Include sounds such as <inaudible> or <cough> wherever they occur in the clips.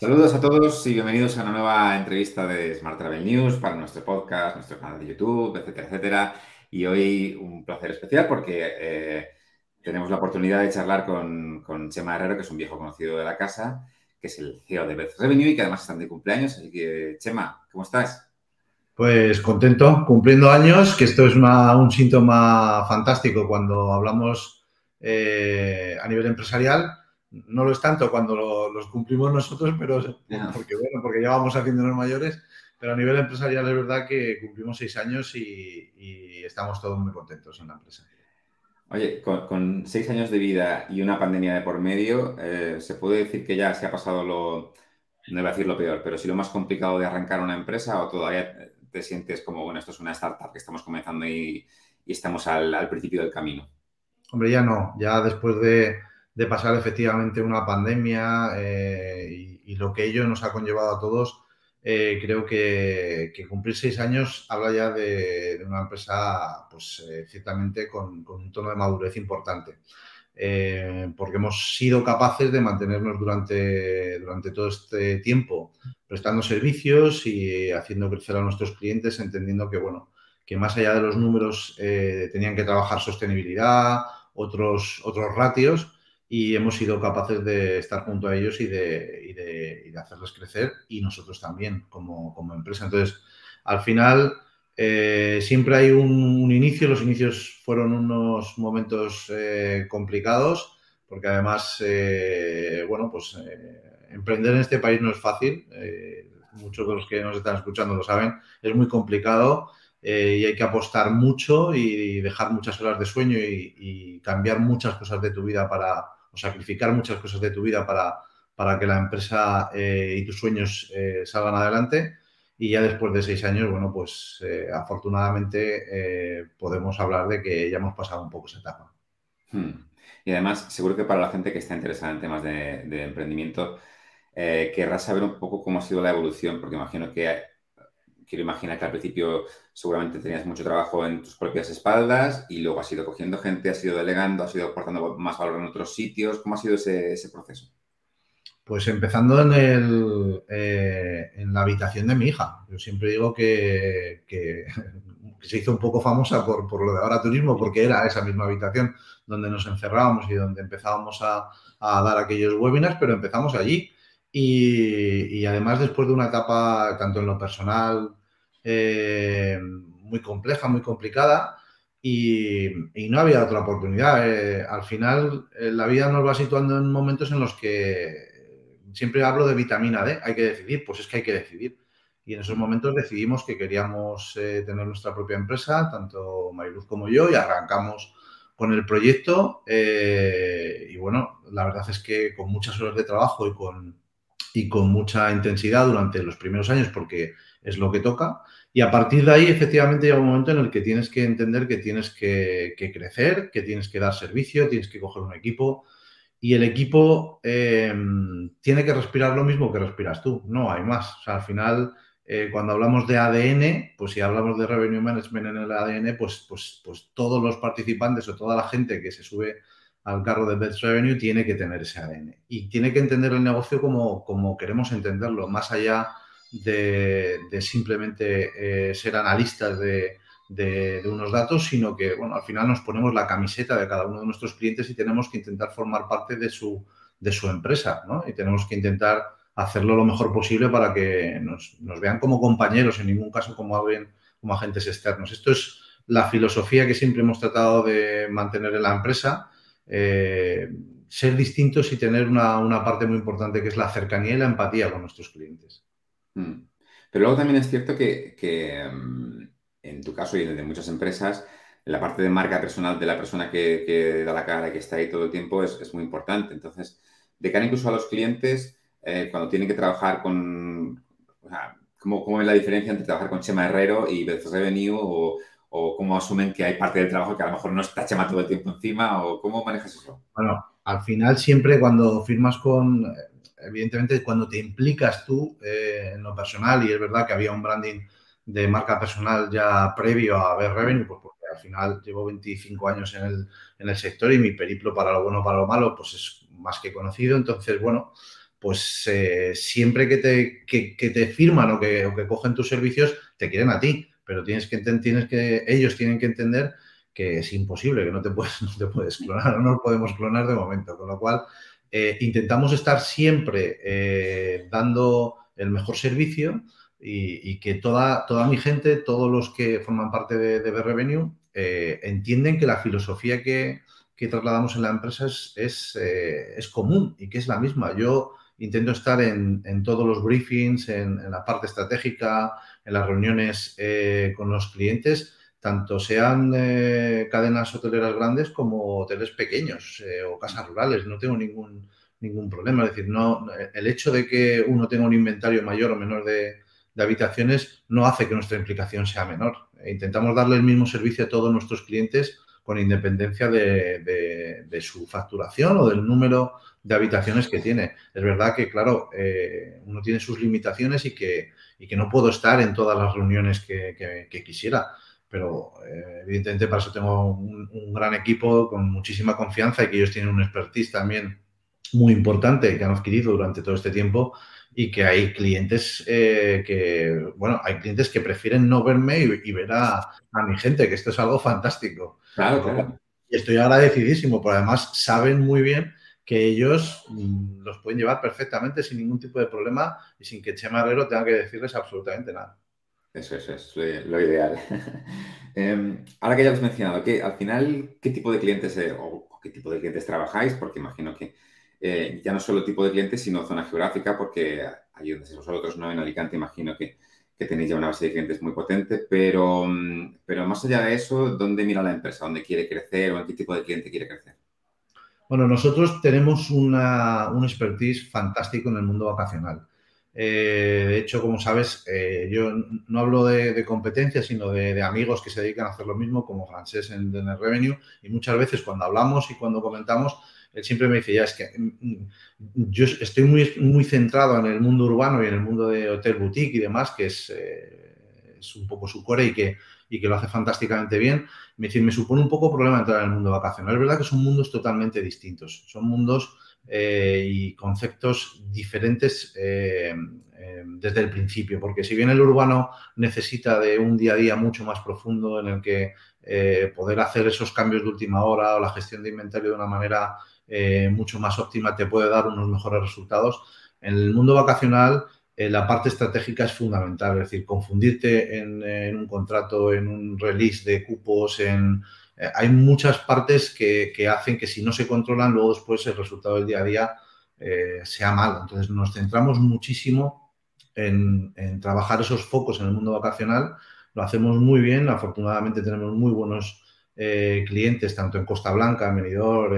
Saludos a todos y bienvenidos a una nueva entrevista de Smart Travel News para nuestro podcast, nuestro canal de YouTube, etcétera, etcétera. Y hoy un placer especial porque eh, tenemos la oportunidad de charlar con, Chema Herrero, que es un viejo conocido de la casa, que es el CEO de Beth Revenue y que además están de cumpleaños. Así que, Chema, ¿cómo estás? Pues contento, cumpliendo años, que esto es un síntoma fantástico cuando hablamos eh, a nivel empresarial no lo es tanto cuando los cumplimos nosotros, pero porque, bueno, porque ya vamos haciéndonos mayores, pero a nivel empresarial es verdad que cumplimos seis años y, estamos todos muy contentos en la empresa. Oye, con, seis años de vida y una pandemia de por medio, eh, ¿se puede decir que ya se ha pasado lo, no iba a decir lo peor, pero sí lo más complicado de arrancar una empresa o todavía te sientes como, bueno, esto es una startup que estamos comenzando y, estamos al, al principio del camino? Hombre, ya no, ya después de de pasar efectivamente una pandemia eh, y, lo que ello nos ha conllevado a todos, eh, creo que, cumplir seis años habla ya de, una empresa, pues eh, ciertamente con, un tono de madurez importante. porque hemos sido capaces de mantenernos durante, durante todo este tiempo prestando servicios y haciendo crecer a nuestros clientes, entendiendo que, bueno, que más allá de los números tenían que trabajar sostenibilidad, otros, otros ratios, y hemos sido capaces de estar junto a ellos y de, hacerles crecer y nosotros también como, empresa. Entonces, al final, eh, siempre hay un, inicio, los inicios fueron unos momentos eh, complicados, porque además, eh, bueno, pues emprender en este país no es fácil, muchos de los que nos están escuchando lo saben, es muy complicado. y hay que apostar mucho y dejar muchas horas de sueño y cambiar muchas cosas de tu vida para, o sacrificar muchas cosas de tu vida para, para que la empresa eh, y tus sueños eh, salgan adelante. Y ya después de seis años, bueno, pues eh, afortunadamente podemos hablar de que ya hemos pasado un poco esa etapa. Hmm. Y además, seguro que para la gente que está interesada en temas de, de emprendimiento, querrá saber un poco cómo ha sido la evolución, porque imagino que quiero imaginar que al principio seguramente tenías mucho trabajo en tus propias espaldas y luego has ido cogiendo gente, has ido delegando, has ido aportando más valor en otros sitios. ¿Cómo ha sido ese, proceso? Pues empezando en, el, eh, en la habitación de mi hija. Yo siempre digo que, <laughs> se hizo un poco famosa por, por, lo de ahora turismo, porque era esa misma habitación donde nos encerrábamos y donde empezábamos a, a dar aquellos webinars, pero empezamos allí. Y, y, además después de una etapa, tanto en lo personal eh, muy compleja, muy complicada y, no había otra oportunidad. Eh, al final, eh, la vida nos va situando en momentos en los que siempre hablo de vitamina D, hay que decidir, pues es que hay que decidir. Y en esos momentos decidimos que queríamos tener nuestra propia empresa, tanto Mariluz como yo, y arrancamos con el proyecto. y bueno, la verdad es que con muchas horas de trabajo y y con mucha intensidad durante los primeros años, porque es lo que toca. Y a partir de ahí, efectivamente, llega un momento en el que tienes que entender que tienes que, crecer, que tienes que dar servicio, tienes que coger un equipo. Y el equipo eh, tiene que respirar lo mismo que respiras tú. No hay más. Al final, eh, cuando hablamos de ADN, pues si hablamos de Revenue Management en el ADN, pues, pues, pues todos los participantes o toda la gente que se sube al carro de Best Revenue tiene que tener ese ADN. Y tiene que entender el negocio como, como queremos entenderlo, más allá de, simplemente eh, ser analistas de, unos datos, sino que, bueno, al final nos ponemos la camiseta de cada uno de nuestros clientes y tenemos que intentar formar parte de su, de su empresa, ¿no? Y tenemos que intentar hacerlo lo mejor posible para que nos, vean como compañeros, en ningún caso como, alguien, como agentes externos. Esto es la filosofía que siempre hemos tratado de mantener en la empresa. Eh, ser distintos y tener una, una parte muy importante que es la cercanía y la empatía con nuestros clientes. Mm. Pero luego también es cierto que, mm, en tu caso y en de muchas empresas, la parte de marca personal de la persona que, da la cara y que está ahí todo el tiempo es, muy importante. Entonces, de cara incluso a los clientes, eh, cuando tienen que trabajar con... O sea, ¿cómo, es la diferencia entre trabajar con Chema Herrero y Beth Revenue? O, o cómo asumen que hay parte del trabajo que a lo mejor no está Chema todo el tiempo encima? ¿O cómo manejas eso? Bueno, al final siempre cuando firmas con evidentemente cuando te implicas tú eh, en lo personal, y es verdad que había un branding de marca personal ya previo a ver revenue, pues porque al final llevo 25 años en el, en el sector y mi periplo para lo bueno o para lo malo pues es más que conocido. Entonces, bueno, pues eh, siempre que te, que, te firman o que, que, cogen tus servicios, te quieren a ti, pero tienes que, tienes que, ellos tienen que entender que es imposible, que no te puedes, <laughs> no te puedes clonar, no nos podemos clonar de momento, con lo cual eh, intentamos estar siempre eh, dando el mejor servicio y, que toda, toda mi gente, todos los que forman parte de, de Revenue, entienden que la filosofía que, que trasladamos en la empresa es, es, es, común y que es la misma. Yo intento estar en, todos los briefings, en, la parte estratégica, en las reuniones eh, con los clientes, tanto sean eh, cadenas hoteleras grandes como hoteles pequeños eh, o casas rurales. No tengo ningún, ningún problema. Es decir, no, el hecho de que uno tenga un inventario mayor o menor de, habitaciones no hace que nuestra implicación sea menor. Intentamos darle el mismo servicio a todos nuestros clientes con independencia de, su facturación o del número de habitaciones que tiene. Es verdad que, claro, eh, uno tiene sus limitaciones y que, y que, no puedo estar en todas las reuniones que, quisiera, pero eh, evidentemente para eso tengo un, gran equipo con muchísima confianza y que ellos tienen un expertise también muy importante que han adquirido durante todo este tiempo y que hay clientes eh, que, bueno, hay clientes que prefieren no verme y, ver a, a, mi gente, que esto es algo fantástico. Claro, claro. Y estoy agradecidísimo, porque además saben muy bien que ellos mm, los pueden llevar perfectamente sin ningún tipo de problema y sin que Chema Herrero tenga que decirles absolutamente nada. Eso, es lo, ideal. <laughs> Em, ahora que ya lo has mencionado, que al final, ¿qué tipo de clientes eh, o qué tipo de clientes trabajáis? Porque imagino que eh, ya no solo tipo de clientes, sino zona geográfica, porque allí donde vosotros, ¿no? En Alicante, imagino que, tenéis ya una base de clientes muy potente, pero, mm, pero más allá de eso, ¿dónde mira la empresa? ¿Dónde quiere crecer o en qué tipo de cliente quiere crecer? Bueno, nosotros tenemos una, un expertise fantástico en el mundo vacacional. Eh, de hecho, como sabes, eh, yo no hablo de, competencia, sino de, amigos que se dedican a hacer lo mismo, como Francés en, el Revenue, y muchas veces cuando hablamos y cuando comentamos, él siempre me dice, ya es que mm, mm, yo estoy muy, muy centrado en el mundo urbano y en el mundo de hotel boutique y demás, que es, eh, es un poco su core y que y que lo hace fantásticamente bien, me, me supone un poco problema entrar en el mundo vacacional. Es verdad que son mundos totalmente distintos, son mundos eh, y conceptos diferentes eh, eh, desde el principio, porque si bien el urbano necesita de un día a día mucho más profundo en el que poder hacer esos cambios de última hora o la gestión de inventario de una manera mucho más óptima te puede dar unos mejores resultados, en el mundo vacacional la parte estratégica es fundamental, es decir, confundirte en, un contrato, en un release de cupos, en, eh, hay muchas partes que, hacen que si no se controlan, luego después el resultado del día a día eh, sea malo. Entonces nos centramos muchísimo en, trabajar esos focos en el mundo vacacional. Lo hacemos muy bien, afortunadamente tenemos muy buenos clientes, tanto en Costa Blanca, en Benidorm,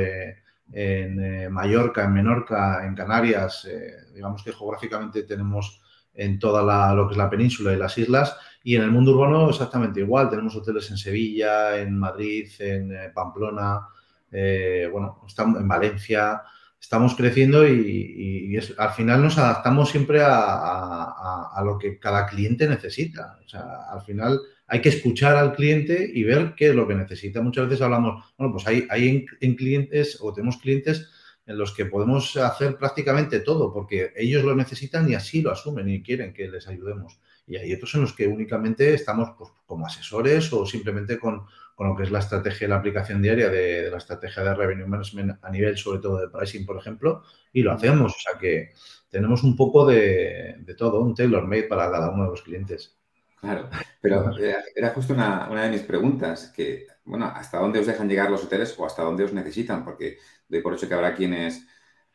en Mallorca, en Menorca, en Canarias, digamos que geográficamente tenemos en toda lo que es la península y las islas. Y en el mundo urbano exactamente igual. Tenemos hoteles en Sevilla, en Madrid, en eh, Pamplona, eh, bueno, estamos en Valencia. Estamos creciendo y, al final nos adaptamos siempre a, lo que cada cliente necesita. O sea, al final hay que escuchar al cliente y ver qué es lo que necesita. Muchas veces hablamos, bueno, pues hay, hay en clientes o tenemos clientes en los que podemos hacer prácticamente todo, porque ellos lo necesitan y así lo asumen y quieren que les ayudemos. Y hay otros en los que únicamente estamos pues, como asesores o simplemente con, lo que es la estrategia, la aplicación diaria de, la estrategia de revenue management a nivel sobre todo de pricing, por ejemplo, y lo hacemos. O sea que tenemos un poco de, de todo, un tailor-made para cada uno de los clientes. Claro, pero era justo una, una, de mis preguntas, que, bueno, ¿hasta dónde os dejan llegar los hoteles o hasta dónde os necesitan? Porque doy por hecho que habrá quienes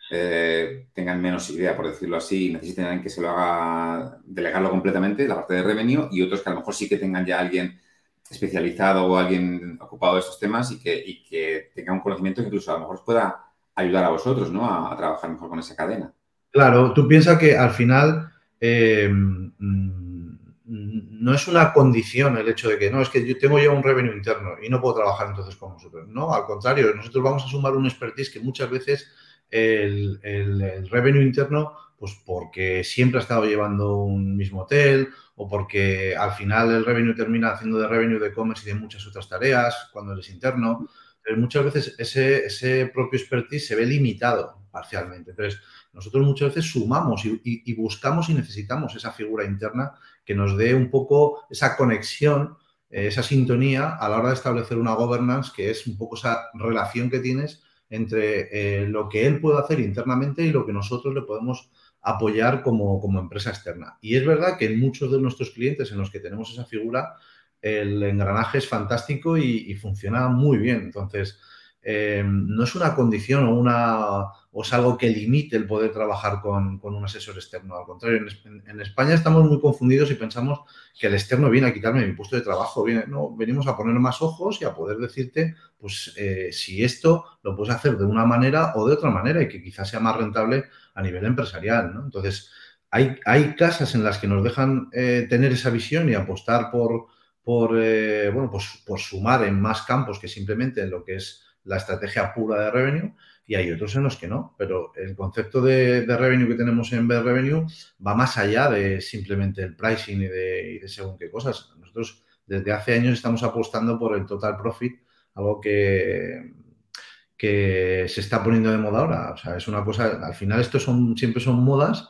eh, tengan menos idea, por decirlo así, y necesiten que se lo haga, delegarlo completamente, la parte de revenue, y otros que a lo mejor sí que tengan ya alguien especializado o alguien ocupado de estos temas y que, que tenga un conocimiento que incluso a lo mejor pueda ayudar a vosotros, ¿no? A, trabajar mejor con esa cadena. Claro, tú piensas que al final eh, no es una condición el hecho de que no, es que yo tengo ya un revenue interno y no puedo trabajar entonces con vosotros. No, al contrario, nosotros vamos a sumar un expertise que muchas veces el, el, revenue interno, pues porque siempre ha estado llevando un mismo hotel o porque al final el revenue termina haciendo de revenue de commerce y de muchas otras tareas cuando él es interno. Pero muchas veces ese, ese propio expertise se ve limitado parcialmente. Entonces, nosotros muchas veces sumamos y, buscamos y necesitamos esa figura interna que nos dé un poco esa conexión, eh, esa sintonía a la hora de establecer una governance, que es un poco esa relación que tienes entre eh, lo que él puede hacer internamente y lo que nosotros le podemos apoyar como, empresa externa. Y es verdad que en muchos de nuestros clientes en los que tenemos esa figura, el engranaje es fantástico y, funciona muy bien. Entonces, eh, no es una condición o, una, o es algo que limite el poder trabajar con, un asesor externo. Al contrario, en, España estamos muy confundidos y pensamos que el externo viene a quitarme mi puesto de trabajo. Viene, no, venimos a poner más ojos y a poder decirte, pues, eh, si esto lo puedes hacer de una manera o de otra manera y que quizás sea más rentable a nivel empresarial. Entonces, hay, hay, casas en las que nos dejan eh, tener esa visión y apostar por, por, bueno, pues, por sumar en más campos que simplemente en lo que es la estrategia pura de revenue y hay otros en los que no. Pero el concepto de, revenue que tenemos en B Revenue va más allá de simplemente el pricing y de, y de, según qué cosas. Nosotros desde hace años estamos apostando por el total profit, algo que, que se está poniendo de moda ahora. O sea, es una cosa, al final esto son, siempre son modas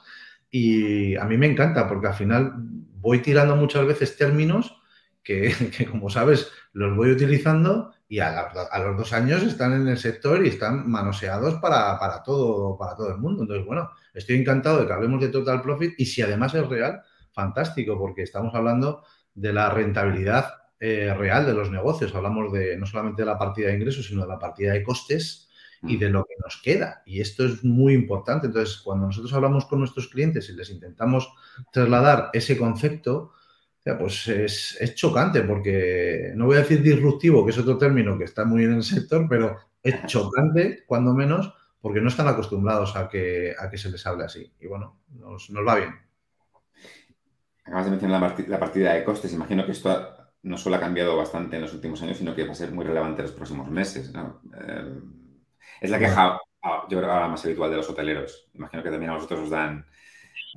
y a mí me encanta porque al final voy tirando muchas veces términos que, <laughs> como sabes, los voy utilizando y a, los dos años están en el sector y están manoseados para, para, todo, para todo el mundo. Entonces, bueno, estoy encantado de que hablemos de total profit y si además es real, fantástico, porque estamos hablando de la rentabilidad eh, real de los negocios. Hablamos de no solamente de la partida de ingresos, sino de la partida de costes y de lo que nos queda. Y esto es muy importante. Entonces, cuando nosotros hablamos con nuestros clientes y les intentamos trasladar ese concepto, pues es, chocante porque, no voy a decir disruptivo, que es otro término que está muy en el sector, pero es chocante, cuando menos, porque no están acostumbrados a que, a que se les hable así. Y bueno, nos, va bien. Acabas de mencionar la, partida de costes. Imagino que esto no solo ha cambiado bastante en los últimos años, sino que va a ser muy relevante en los próximos meses. Eh, es la queja, ah, yo creo, ahora más habitual de los hoteleros. Imagino que también a vosotros os dan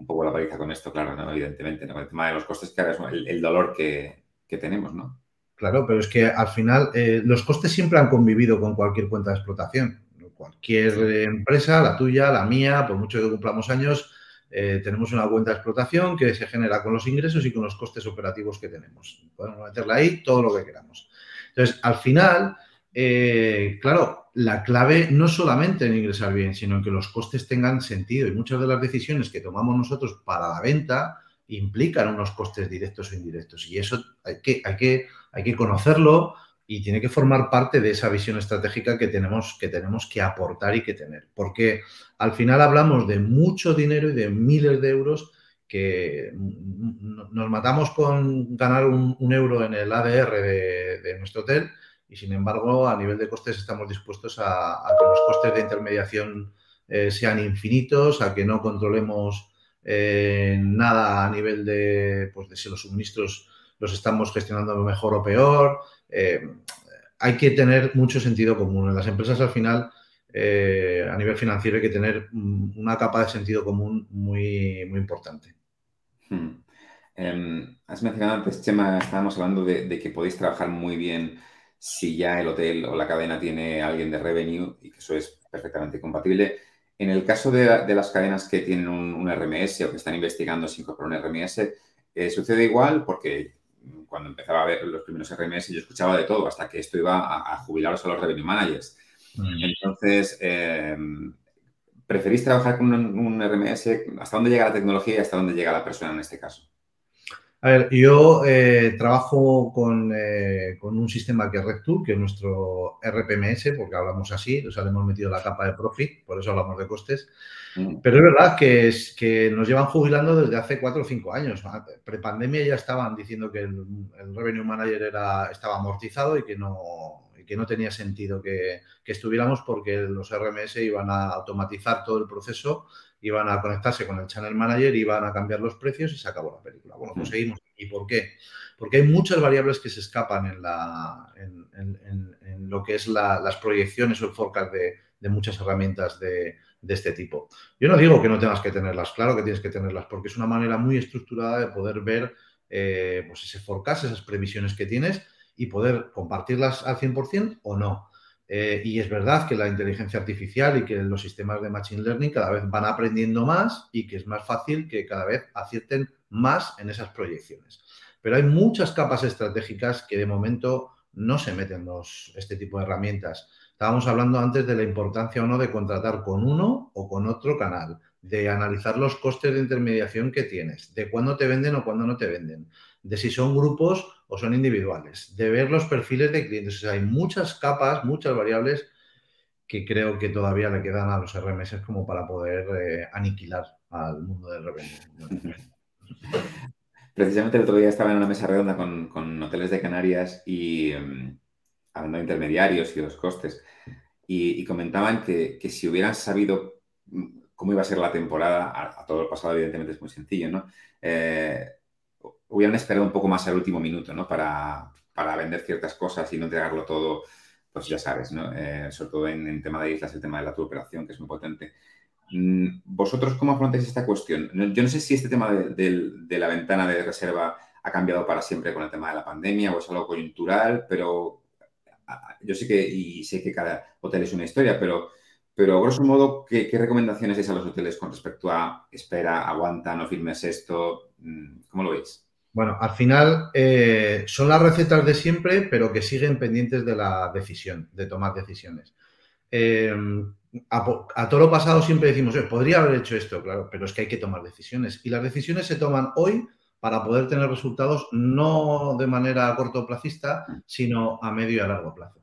un poco la paliza con esto, claro, ¿no? evidentemente. ¿no? El tema de los costes, que es el, dolor que, tenemos, ¿no? Claro, pero es que al final eh, los costes siempre han convivido con cualquier cuenta de explotación. Cualquier empresa, la tuya, la mía, por mucho que cumplamos años, eh, tenemos una cuenta de explotación que se genera con los ingresos y con los costes operativos que tenemos. Podemos meterla ahí todo lo que queramos. Entonces, al final, eh, claro, la clave no solamente en ingresar bien, sino en que los costes tengan sentido. Y muchas de las decisiones que tomamos nosotros para la venta implican unos costes directos o indirectos. Y eso hay que, hay que, hay que conocerlo, y tiene que formar parte de esa visión estratégica que tenemos, que tenemos que aportar y que tener. Porque al final hablamos de mucho dinero y de miles de euros que nos matamos con ganar un, euro en el ADR de, nuestro hotel y sin embargo a nivel de costes estamos dispuestos a, que los costes de intermediación eh, sean infinitos, a que no controlemos eh, nada a nivel de, pues, de si los suministros los estamos gestionando mejor o peor, eh, hay que tener mucho sentido común. En las empresas al final, a nivel financiero, hay que tener una capa de sentido común muy, muy importante. Hmm. Em, has mencionado antes, Chema, estábamos hablando de, que podéis trabajar muy bien si ya el hotel o la cadena tiene alguien de revenue y que eso es perfectamente compatible. En el caso de, las cadenas que tienen un, RMS o que están investigando si incorporar un RMS, eh, sucede igual porque cuando empezaba a ver los primeros RMS, yo escuchaba de todo, hasta que esto iba a, jubilaros a los revenue managers. Mm. Entonces, em, ¿preferís trabajar con un, RMS? ¿Hasta dónde llega la tecnología y hasta dónde llega la persona en este caso? A ver, yo eh, trabajo eh, con, un sistema que es RedTool, que es nuestro RPMS, porque hablamos así, o sea, le hemos metido la capa de profit, por eso hablamos de costes. Mm. Pero es verdad que, es, que nos llevan jubilando desde hace cuatro o cinco años. Prepandemia ya estaban diciendo que el, Revenue Manager era, estaba amortizado y que no, que no tenía sentido que, que estuviéramos porque los RMS iban a automatizar todo el proceso iban a conectarse con el Channel Manager, iban a cambiar los precios y se acabó la película. Bueno, pues seguimos. ¿Y por qué? Porque hay muchas variables que se escapan en, la, en, lo que es las proyecciones o el forecast de, muchas herramientas de, este tipo. Yo no digo que no tengas que tenerlas, claro que tienes que tenerlas, porque es una manera muy estructurada de poder ver eh, pues ese forecast, esas previsiones que tienes y poder compartirlas al 100% o no. Eh, y es verdad que la inteligencia artificial y que los sistemas de Machine Learning cada vez van aprendiendo más y que es más fácil que cada vez acierten más en esas proyecciones. Pero hay muchas capas estratégicas que de momento no se meten los, este tipo de herramientas. Estábamos hablando antes de la importancia o no de contratar con uno o con otro canal, de analizar los costes de intermediación que tienes, de cuándo te venden o cuándo no te venden, de si son grupos o son individuales, de ver los perfiles de clientes. hay muchas capas, muchas variables que creo que todavía le quedan a los RMS como para poder eh, aniquilar al mundo del revenue. <laughs> Precisamente el otro día estaba en una mesa redonda con, hoteles de Canarias y em, hablando de intermediarios y los costes, y, comentaban que, si hubieran sabido cómo iba a ser la temporada, a, todo el pasado evidentemente es muy sencillo, ¿no? Eh, hubieran esperado un poco más al último minuto, ¿no? Para, vender ciertas cosas y no entregarlo todo, pues ya sabes, ¿no? Eh, sobre todo en, en, tema de islas, el tema de la tu operación, que es muy potente. Mm, ¿Vosotros cómo afrontáis esta cuestión? Yo no sé si este tema de, la ventana de reserva ha cambiado para siempre con el tema de la pandemia o es algo coyuntural, pero yo sé que, y sé que cada hotel es una historia, pero, pero grosso modo, ¿qué, recomendaciones es a los hoteles con respecto a espera, aguanta, no firmes esto? Mm, ¿Cómo lo veis? Bueno, al final eh, son las recetas de siempre, pero que siguen pendientes de la decisión, de tomar decisiones. Eh, a, todo lo pasado siempre decimos, podría haber hecho esto, claro, pero es que hay que tomar decisiones. Y las decisiones se toman hoy para poder tener resultados no de manera cortoplacista, sino a medio y a largo plazo.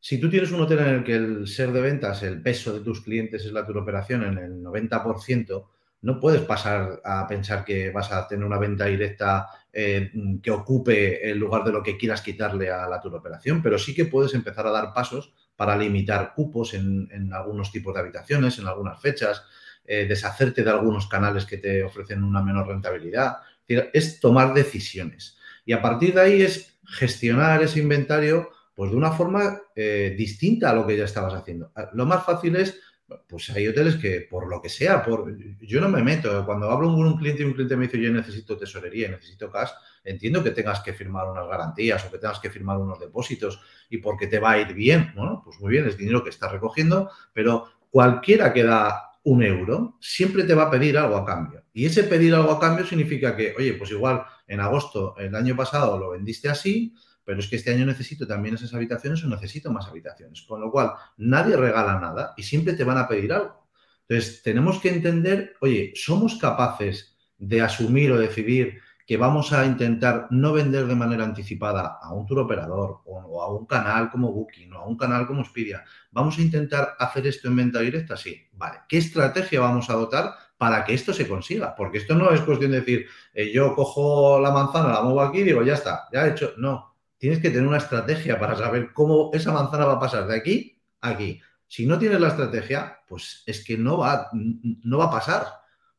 Si tú tienes un hotel en el que el ser de ventas, el peso de tus clientes es la operación en el 90%, no puedes pasar a pensar que vas a tener una venta directa eh, que ocupe el lugar de lo que quieras quitarle a la operación, pero sí que puedes empezar a dar pasos para limitar cupos en, algunos tipos de habitaciones, en algunas fechas, eh, deshacerte de algunos canales que te ofrecen una menor rentabilidad. Es, tomar decisiones. Y a partir de ahí es gestionar ese inventario pues de una forma eh, distinta a lo que ya estabas haciendo. Lo más fácil es pues hay hoteles que por lo que sea, por, yo no me meto. Cuando hablo con un cliente y un cliente me dice yo necesito tesorería, necesito cash, entiendo que tengas que firmar unas garantías o que tengas que firmar unos depósitos y porque te va a ir bien. Bueno, pues muy bien, es dinero que estás recogiendo, pero cualquiera que da un euro siempre te va a pedir algo a cambio. Y ese pedir algo a cambio significa que, oye, pues igual en agosto el año pasado lo vendiste así, pero es que este año necesito también esas habitaciones o necesito más habitaciones. Con lo cual, nadie regala nada y siempre te van a pedir algo. Entonces, tenemos que entender, oye, ¿somos capaces de asumir o decidir que vamos a intentar no vender de manera anticipada a un tour operador o, a un canal como Booking o a un canal como Expedia? ¿Vamos a intentar hacer esto en venta directa? Sí. Vale. ¿Qué estrategia vamos a adoptar para que esto se consiga? Porque esto no es cuestión de decir, eh, yo cojo la manzana, la muevo aquí y digo, ya está, ya he hecho. No tienes que tener una estrategia para saber cómo esa manzana va a pasar de aquí a aquí. Si no tienes la estrategia, pues es que no va, no va a pasar,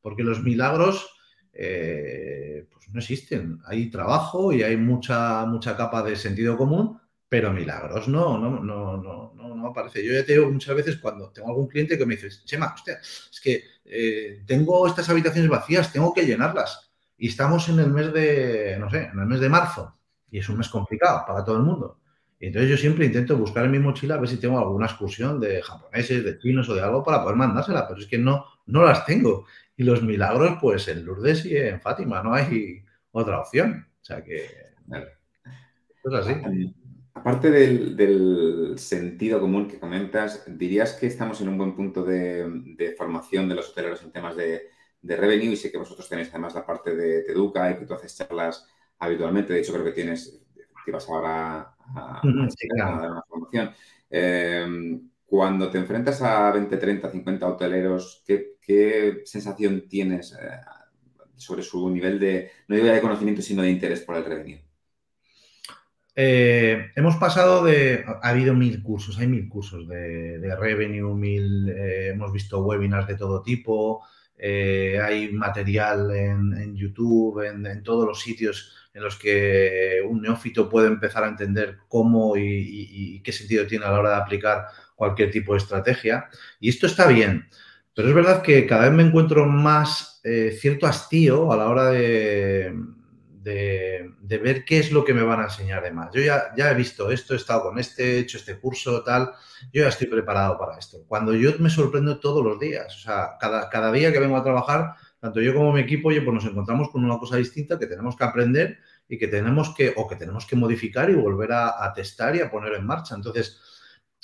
porque los milagros eh, pues no existen. Hay trabajo y hay mucha, mucha capa de sentido común, pero milagros no, no, no, no, no, aparece. Yo ya te digo muchas veces cuando tengo algún cliente que me dice, Chema, hostia, es que eh, tengo estas habitaciones vacías, tengo que llenarlas. Y estamos en el mes de, no sé, en el mes de marzo y es un mes complicado para todo el mundo. Y entonces yo siempre intento buscar en mi mochila a ver si tengo alguna excursión de japoneses, de chinos o de algo para poder mandársela, pero es que no, no las tengo. Y los milagros, pues en Lourdes y en Fátima, no hay otra opción. O sea que así. Aparte del, sentido común que comentas, ¿dirías que estamos en un buen punto de, formación de los hoteleros en temas de, de, revenue? Y sé que vosotros tenéis además la parte de Teduca y que tú haces charlas habitualmente. De hecho, creo que tienes, que vas ahora a, dar una formación. Em, cuando te enfrentas a 20, 30, 50 hoteleros, ¿qué, sensación tienes eh, sobre su nivel de, no digo de conocimiento, sino de interés por el revenue? Eh, hemos pasado de, ha habido mil cursos, hay mil cursos de, revenue, mil, eh, hemos visto webinars de todo tipo, hay material en, YouTube, en, todos los sitios en los que un neófito puede empezar a entender cómo y, qué sentido tiene a la hora de aplicar cualquier tipo de estrategia. Y esto está bien, pero es verdad que cada vez me encuentro más eh, cierto hastío a la hora de, ver qué es lo que me van a enseñar de más. Yo ya, ya he visto esto, he estado con este, he hecho este curso, tal, yo ya estoy preparado para esto. Cuando yo me sorprendo todos los días, o sea, cada, cada día que vengo a trabajar, tanto yo como mi equipo, oye, pues nos encontramos con una cosa distinta que tenemos que aprender y que tenemos que, o que tenemos que modificar y volver a, testar y a poner en marcha. Entonces,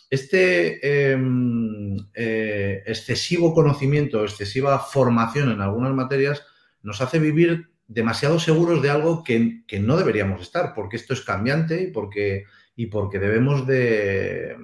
este em, eh, excesivo conocimiento, excesiva formación en algunas materias nos hace vivir demasiado seguros de algo que, no deberíamos estar, porque esto es cambiante y porque, y porque debemos de,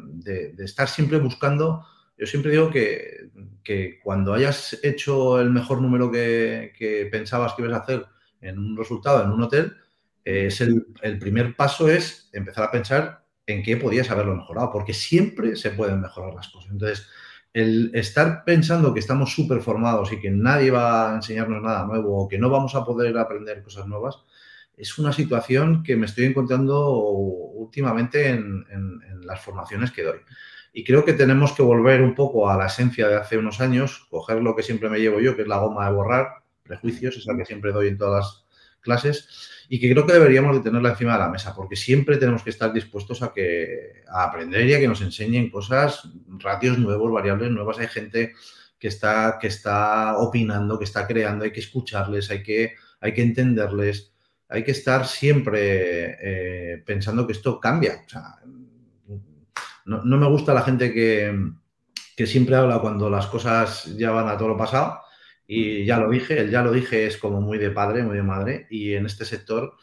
estar siempre buscando. Yo siempre digo que, cuando hayas hecho el mejor número que, pensabas que ibas a hacer en un resultado en un hotel, es el, el, primer paso es empezar a pensar en qué podías haberlo mejorado, porque siempre se pueden mejorar las cosas. Entonces, el estar pensando que estamos súper formados y que nadie va a enseñarnos nada nuevo o que no vamos a poder aprender cosas nuevas, es una situación que me estoy encontrando últimamente en, las formaciones que doy. Y creo que tenemos que volver un poco a la esencia de hace unos años, coger lo que siempre me llevo yo, que es la goma de borrar, prejuicios, esa que siempre doy en todas las clases, y que creo que deberíamos de tenerla encima de la mesa, porque siempre tenemos que estar dispuestos a, que, a aprender y a que nos enseñen cosas, ratios nuevos, variables nuevas. Hay gente que está, que está opinando, que está creando, hay que escucharles, hay que, hay que entenderles, hay que estar siempre eh, pensando que esto cambia. No, me gusta la gente que, que siempre habla cuando las cosas ya van a todo lo pasado y ya lo dije, el ya lo dije es como muy de padre, muy de madre, y en este sector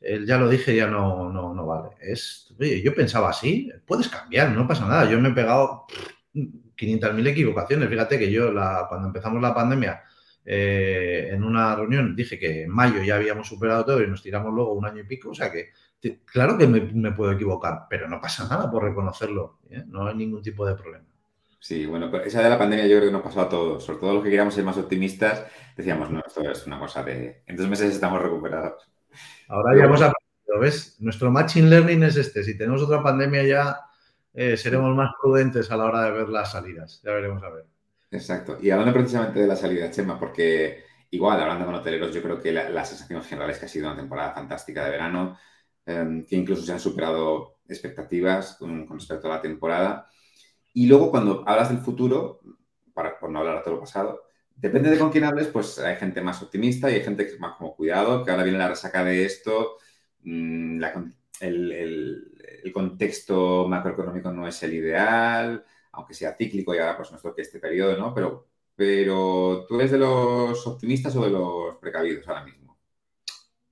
el ya lo dije ya no, no, no vale. Es, oye, yo pensaba así, puedes cambiar, no pasa nada. Yo me he pegado 500.000 equivocaciones. Fíjate que yo la, cuando empezamos la pandemia eh, en una reunión dije que en mayo ya habíamos superado todo y nos tiramos luego un año y pico. O sea que claro que me, puedo equivocar, pero no pasa nada por reconocerlo. ¿eh? No hay ningún tipo de problema. Sí, bueno, esa de la pandemia yo creo que nos pasó a todos, sobre todo los que queríamos ser más optimistas, decíamos, no, esto es una cosa de... En dos meses estamos recuperados. Ahora ya hemos aprendido, ¿ves? Nuestro matching learning es este. Si tenemos otra pandemia ya eh, seremos más prudentes a la hora de ver las salidas. Ya veremos a ver. Exacto. Y hablando precisamente de la salida, Chema, porque igual, hablando con hoteleros, yo creo que la, sensación general es que ha sido una temporada fantástica de verano, em, que incluso se han superado expectativas con respecto a la temporada. Y luego cuando hablas del futuro, para, por no hablar de lo pasado, depende de con quién hables, pues hay gente más optimista y hay gente que es más como cuidado, que ahora viene la resaca de esto, mm, el, contexto macroeconómico no es el ideal, aunque sea cíclico y ahora pues nos toque este periodo, ¿no? Pero, pero ¿tú eres de los optimistas o de los precavidos ahora mismo?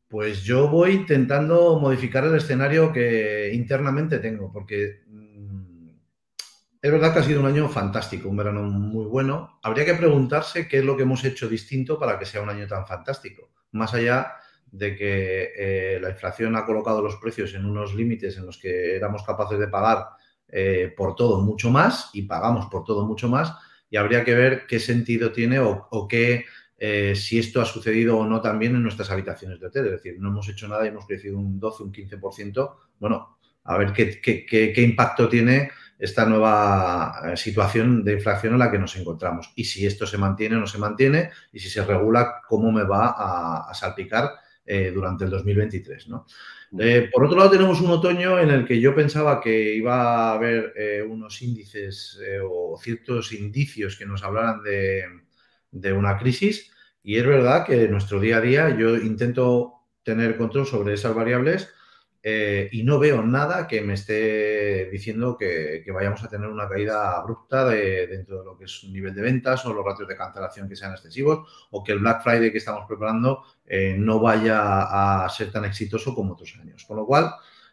Pues yo voy intentando modificar el escenario que internamente tengo, porque es verdad que ha sido un año fantástico, un verano muy bueno. Habría que preguntarse qué es lo que hemos hecho distinto para que sea un año tan fantástico. Más allá de que eh, la inflación ha colocado los precios en unos límites en los que éramos capaces de pagar eh, por todo mucho más y pagamos por todo mucho más y habría que ver qué sentido tiene o, qué, eh, si esto ha sucedido o no también en nuestras habitaciones de hotel. Es decir, no hemos hecho nada y hemos crecido un 12, un 15%. Bueno, a ver qué, qué impacto tiene esta nueva eh, situación de inflación en la que nos encontramos. Y si esto se mantiene o no se mantiene, y si se regula, cómo me va a, salpicar eh, durante el 2023. ¿no? Eh, por otro lado, tenemos un otoño en el que yo pensaba que iba a haber unos índices o ciertos indicios que nos hablaran de, de una crisis. Y es verdad que en nuestro día a día yo intento tener control sobre esas variables eh, y no veo nada que me esté diciendo que, vayamos a tener una caída abrupta dentro de lo que es un nivel de ventas o los ratios de cancelación que sean excesivos o que el Black Friday que estamos preparando eh, no vaya a ser tan exitoso como otros años. Con lo cual,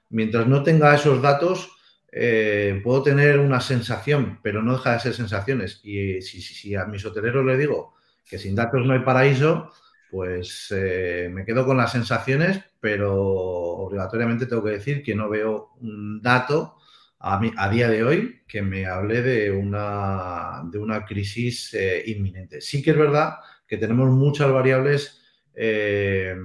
mientras no tenga esos datos, eh, puedo tener una sensación, pero no deja de ser sensaciones. Y si, a mis hoteleros les digo que sin datos no hay paraíso, pues me quedo con las sensaciones, pero obligatoriamente tengo que decir que no veo un dato a, a día de hoy que me hable de una, de una crisis eh, inminente. Sí que es verdad que tenemos muchas variables eh,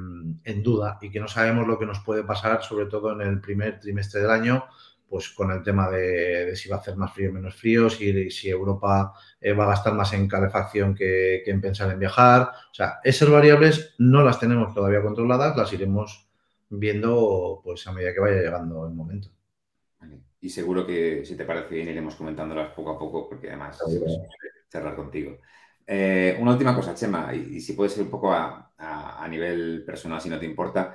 en duda y que no sabemos lo que nos puede pasar, sobre todo en el primer trimestre del año, pues con el tema de, si va a hacer más frío o menos frío, si, si Europa eh, va a gastar más en calefacción que, en pensar en viajar. O sea, esas variables no las tenemos todavía controladas, las iremos viendo pues a medida que vaya llegando el momento. Y seguro que si te parece bien iremos comentándolas poco a poco porque además charlar contigo. Eh, una última cosa, Chema, y, si puede ser un poco a, a, nivel personal, si no te importa,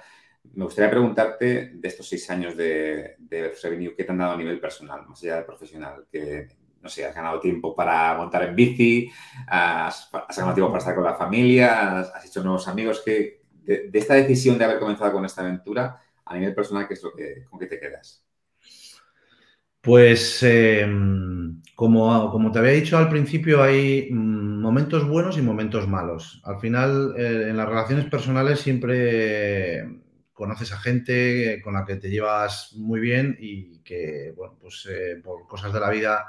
me gustaría preguntarte de estos seis años de, de Revenue, ¿qué te han dado a nivel personal, más allá del profesional? Que, no sé, has ganado tiempo para montar en bici, has, ganado tiempo para estar con la familia, has, hecho nuevos amigos. Que, de, esta decisión de haber comenzado con esta aventura, a nivel personal, ¿qué es lo que, con qué te quedas? Pues em, como, como, te había dicho al principio, hay mm, momentos buenos y momentos malos. Al final, eh, en las relaciones personales siempre conoces a gente con la que te llevas muy bien y que, bueno, pues eh, por cosas de la vida,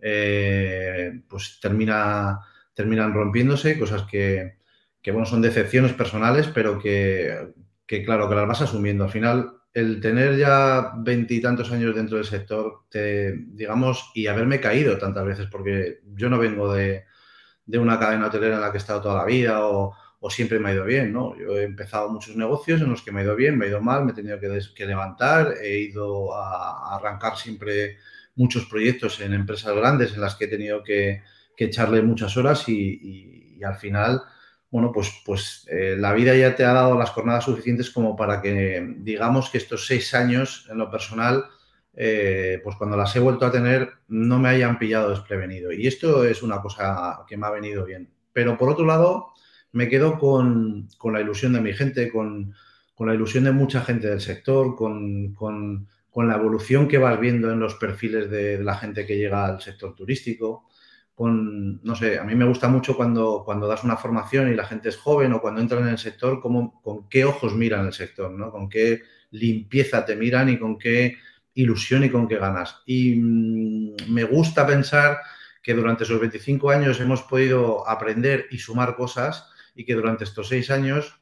eh, pues termina, terminan rompiéndose, cosas que, que, bueno, son decepciones personales, pero que, que, claro, que las vas asumiendo. Al final, el tener ya veintitantos años dentro del sector, te, digamos, y haberme caído tantas veces, porque yo no vengo de, una cadena hotelera en la que he estado toda la vida o, siempre me ha ido bien, ¿no? Yo he empezado muchos negocios en los que me ha ido bien, me ha ido mal, me he tenido que, levantar, he ido a, arrancar siempre muchos proyectos en empresas grandes en las que he tenido que, echarle muchas horas y al final bueno, pues, pues eh, la vida ya te ha dado las jornadas suficientes como para que digamos que estos seis años en lo personal, eh, pues cuando las he vuelto a tener, no me hayan pillado desprevenido. Y esto es una cosa que me ha venido bien. Pero por otro lado, me quedo con, la ilusión de mi gente, con, la ilusión de mucha gente del sector, con, la evolución que vas viendo en los perfiles de la gente que llega al sector turístico con, no sé, a mí me gusta mucho cuando, cuando das una formación y la gente es joven o cuando entran en el sector, cómo, con qué ojos miran el sector, ¿no? Con qué limpieza te miran y con qué ilusión y con qué ganas. Y mm, me gusta pensar que durante esos 25 años hemos podido aprender y sumar cosas y que durante estos seis años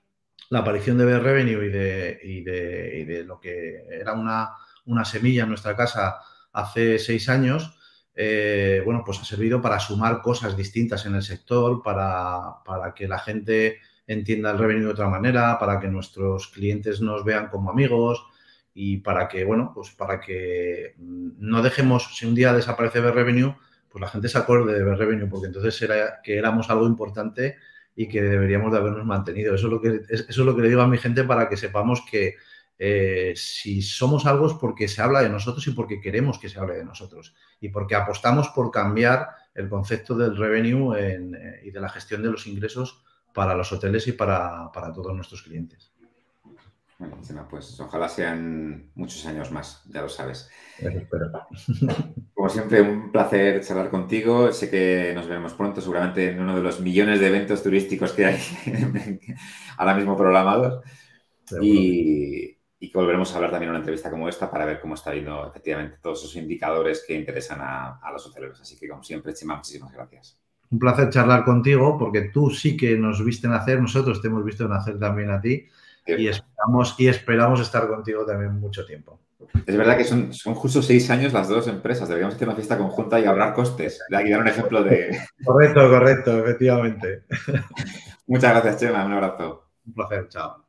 la aparición de Revenue y de, y de, y de lo que era una, una semilla en nuestra casa hace seis años, eh, bueno, pues ha servido para sumar cosas distintas en el sector, para, que la gente entienda el revenue de otra manera, para que nuestros clientes nos vean como amigos y para que, bueno, pues para que no dejemos, si un día desaparece el revenue, pues la gente se acuerde de ver revenue, porque entonces era que éramos algo importante y que deberíamos de habernos mantenido. Eso es lo que, eso es lo que le digo a mi gente para que sepamos que eh, si somos algo es porque se habla de nosotros y porque queremos que se hable de nosotros y porque apostamos por cambiar el concepto del revenue eh, y de la gestión de los ingresos para los hoteles y para, todos nuestros clientes. Bueno, pues ojalá sean muchos años más, ya lo sabes. <laughs> Como siempre, un placer charlar contigo. Sé que nos veremos pronto, seguramente en uno de los millones de eventos turísticos que hay <laughs> ahora mismo programados. Y, y que volveremos a hablar también en una entrevista como esta para ver cómo está yendo efectivamente todos esos indicadores que interesan a, los hoteleros. Así que, como siempre, Chima, muchísimas gracias. Un placer charlar contigo porque tú sí que nos viste nacer, nosotros te hemos visto nacer también a ti y esperamos, y esperamos estar contigo también mucho tiempo. Es verdad que son, son justo seis años las dos empresas. Deberíamos hacer una fiesta conjunta y ahorrar costes. De aquí dar un ejemplo de... <laughs> Correcto, correcto, efectivamente. <laughs> Muchas gracias, Chema. Un abrazo. Un placer, chao.